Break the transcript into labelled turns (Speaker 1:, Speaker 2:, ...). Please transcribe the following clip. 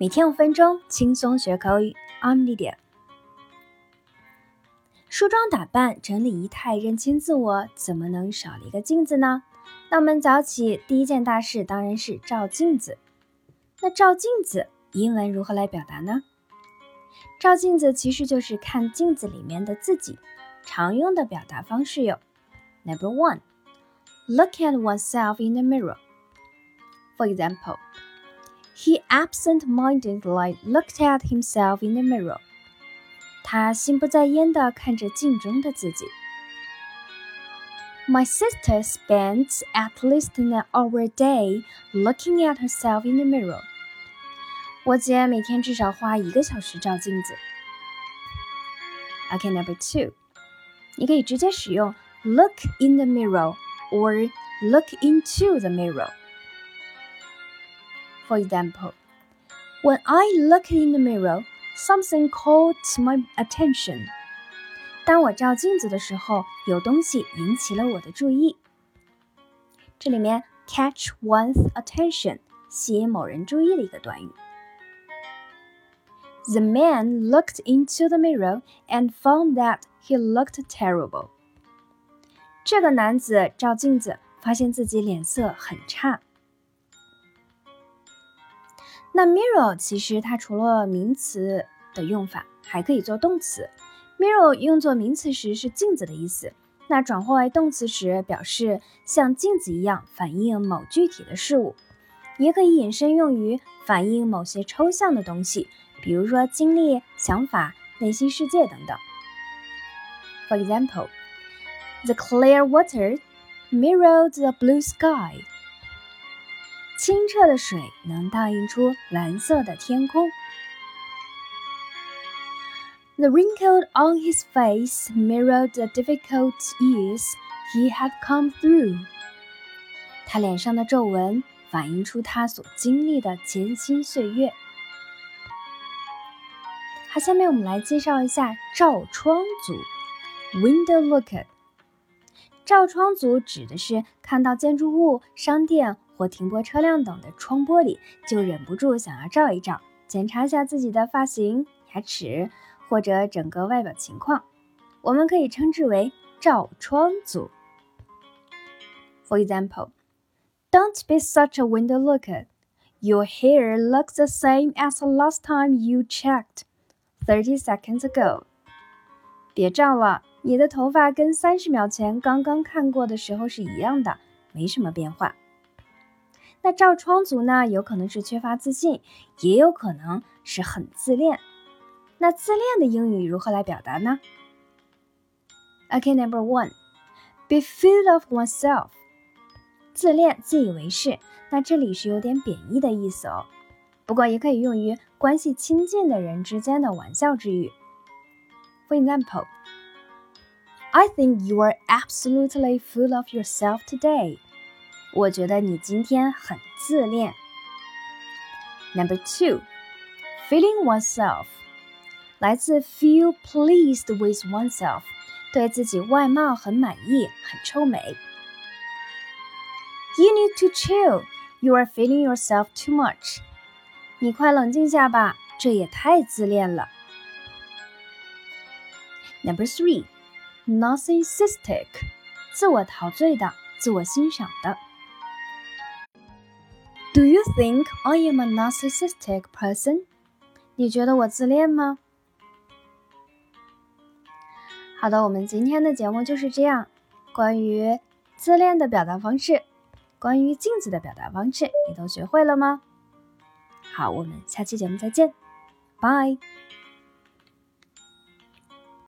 Speaker 1: 每天五分钟，轻松学口语。I'm Lydia。梳妆打扮、整理仪态、认清自我，怎么能少了一个镜子呢？那我们早起第一件大事当然是照镜子。那照镜子，英文如何来表达呢？照镜子其实就是看镜子里面的自己。常用的表达方式有：Number one, look at oneself in the mirror. For example. He absent-mindedly looked at himself in the mirror. 他心不在焉地看着镜中的自己。My sister spends at least an hour a day looking at herself in the mirror. 我姐每天至少花一个小时照镜子。Okay, number two，你可以直接使用 look in the mirror or look into the mirror。 for example, when I looked in the mirror, something caught my attention. 当我照镜子的时候，有东西引起了我的注意。这里面 catch one's attention 吸引某人注意的一个短语。The man looked into the mirror and found that he looked terrible. 这个男子照镜子，发现自己脸色很差。 那 mirror 其实它除了名词的用法，还可以做动词。mirror 用作名词时是镜子的意思，那转化为动词时表示像镜子一样反映某具体的事物，也可以引申用于反映某些抽象的东西，比如说经历、想法、内心世界等等。For example, the clear water mirrored the blue sky. 清澈的水能倒映出蓝色的天空。The wrinkle on his face mirrored the difficult years he had come through。他脸上的皱纹反映出他所经历的艰辛岁月。好，下面我们来介绍一下照窗族 （window looker）。照窗族指的是看到建筑物、商店。或停泊车辆等的窗玻璃，就忍不住想要照一照，检查一下自己的发型、牙齿或者整个外表情况。我们可以称之为照窗族。For example, don't be such a window looker. Your hair looks the same as the last time you checked, thirty seconds ago. 别照了，你的头发跟三十秒前刚刚看过的时候是一样的，没什么变化。那照窗族呢，有可能是缺乏自信，也有可能是很自恋。那自恋的英语如何来表达呢？OK，Number one，be full of oneself。自恋、自以为是，那这里是有点贬义的意思哦。不过也可以用于关系亲近的人之间的玩笑之语。For example，I think you are absolutely full of yourself today。我觉得你今天很自恋。Number two, feeling oneself，来自 feel pleased with oneself，对自己外貌很满意，很臭美。You need to chill. You are feeling yourself too much. 你快冷静下吧，这也太自恋了。Number three, narcissistic，自我陶醉的，自我欣赏的。 Do you think I am a narcissistic person？你觉得我自恋吗？好的，我们今天的节目就是这样。关于自恋的表达方式，关于镜子的表达方式，你都学会了吗？好，我们下期节目再见，拜。